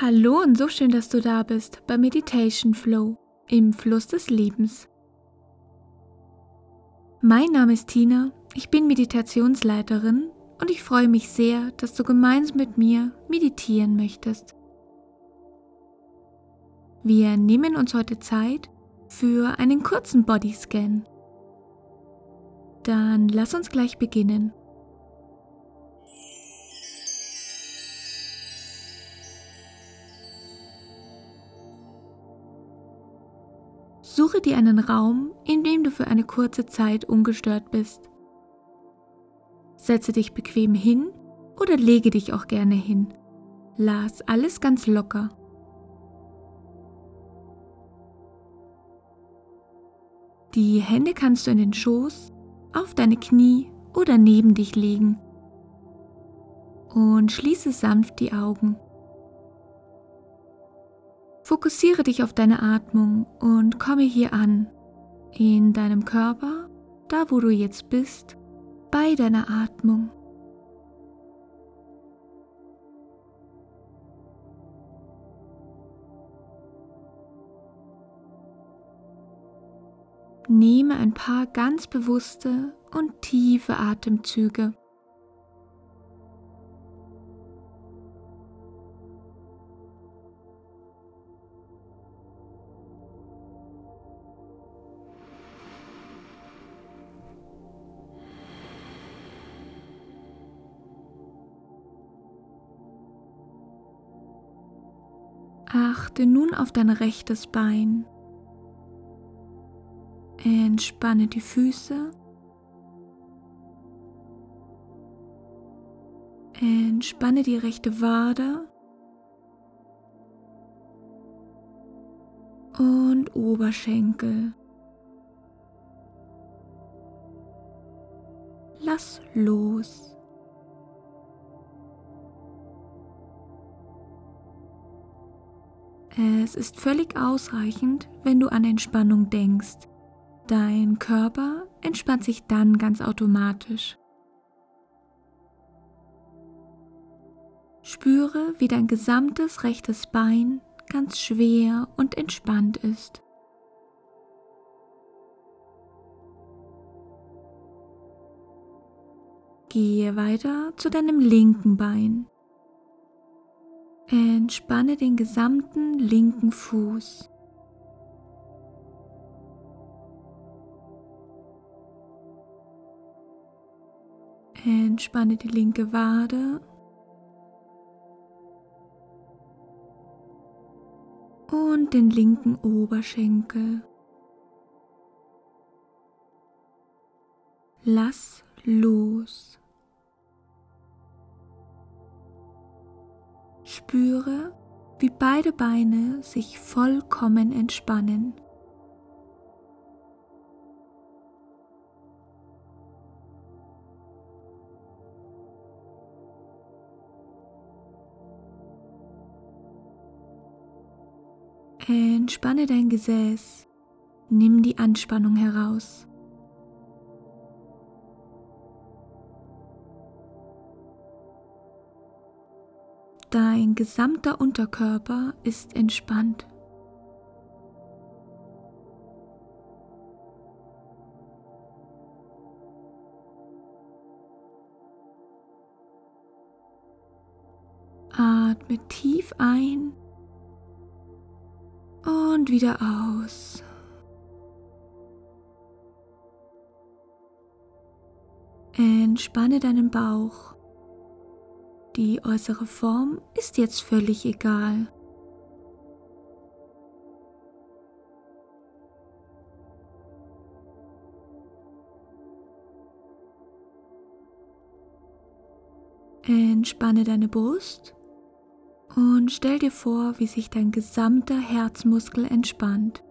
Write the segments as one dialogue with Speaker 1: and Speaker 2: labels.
Speaker 1: Hallo und so schön, dass du da bist bei Meditation Flow im Fluss des Lebens. Mein Name ist Tina, ich bin Meditationsleiterin und ich freue mich sehr, dass du gemeinsam mit mir meditieren möchtest. Wir nehmen uns heute Zeit für einen kurzen Bodyscan. Dann lass uns gleich beginnen. Suche dir einen Raum, in dem du für eine kurze Zeit ungestört bist. Setze dich bequem hin oder lege dich auch gerne hin. Lass alles ganz locker. Die Hände kannst du in den Schoß, auf deine Knie oder neben dich legen. Und schließe sanft die Augen. Fokussiere dich auf deine Atmung und komme hier an, in deinem Körper, da wo du jetzt bist, bei deiner Atmung. Nehme ein paar ganz bewusste und tiefe Atemzüge. Achte nun auf dein rechtes Bein. Entspanne die Füße. Entspanne die rechte Wade und Oberschenkel. Lass los. Es ist völlig ausreichend, wenn du an Entspannung denkst. Dein Körper entspannt sich dann ganz automatisch. Spüre, wie dein gesamtes rechtes Bein ganz schwer und entspannt ist. Gehe weiter zu deinem linken Bein. Entspanne den gesamten linken Fuß. Entspanne die linke Wade. Und den linken Oberschenkel. Lass los. Spüre, wie beide Beine sich vollkommen entspannen. Entspanne dein Gesäß, nimm die Anspannung heraus. Dein gesamter Unterkörper ist entspannt. Atme tief ein und wieder aus. Entspanne deinen Bauch. Die äußere Form ist jetzt völlig egal. Entspanne deine Brust und stell dir vor, wie sich dein gesamter Herzmuskel entspannt.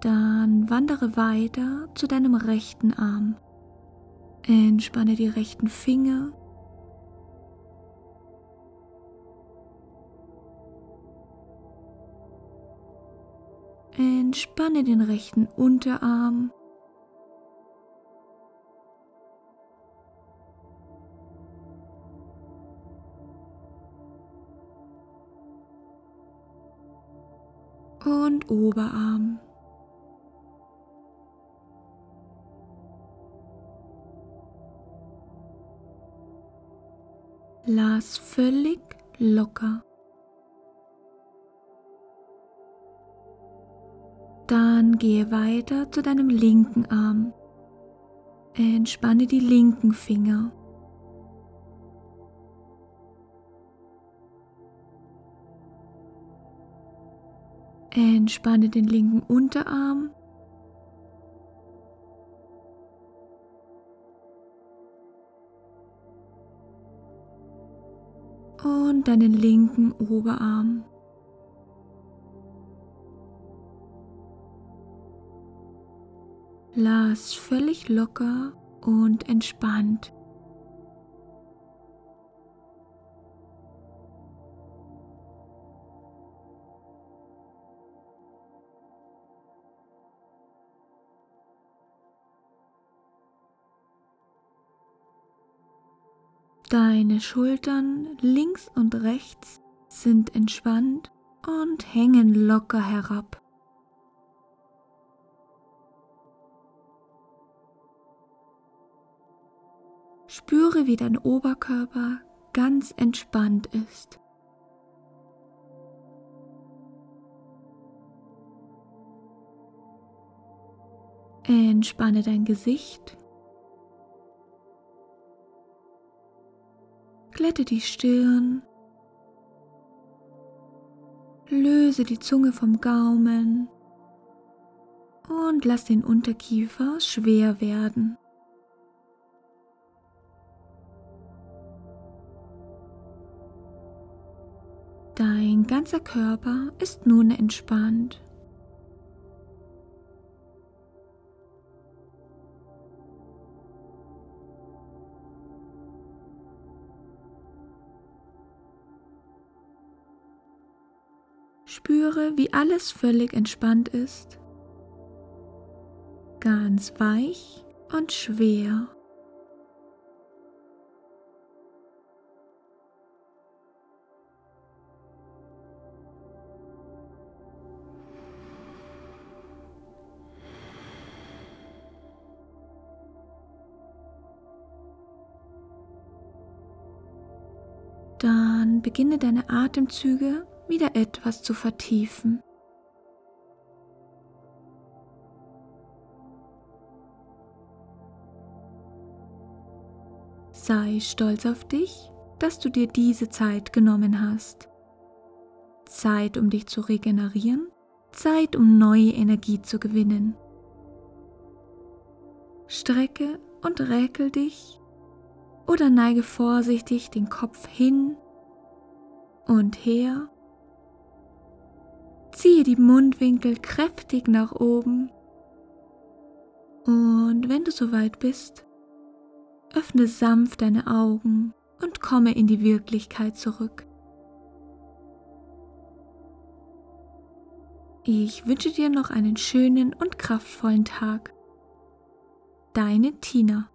Speaker 1: Dann wandere weiter zu deinem rechten Arm. Entspanne die rechten Finger. Entspanne den rechten Unterarm. und Oberarm. Lass völlig locker. Dann gehe weiter zu deinem linken Arm. Entspanne die linken Finger. Entspanne den linken Unterarm. Und deinen linken Oberarm. Lass völlig locker und entspannt. Deine Schultern links und rechts sind entspannt und hängen locker herab. Spüre, wie dein Oberkörper ganz entspannt ist. Entspanne dein Gesicht Glätte die Stirn. Löse die Zunge vom Gaumen und lass den Unterkiefer schwer werden. Dein ganzer Körper ist nun entspannt. Spüre, wie alles völlig entspannt ist, ganz weich und schwer. Beginne deine Atemzüge wieder etwas zu vertiefen. Sei stolz auf dich, dass du dir diese Zeit genommen hast. Zeit, um dich zu regenerieren, Zeit, um neue Energie zu gewinnen. Strecke und räkel dich oder neige vorsichtig den Kopf hin und her Ziehe die Mundwinkel kräftig nach oben. Und wenn du soweit bist, öffne sanft deine Augen und komme in die Wirklichkeit zurück. Ich wünsche dir noch einen schönen und kraftvollen Tag. Deine Tina.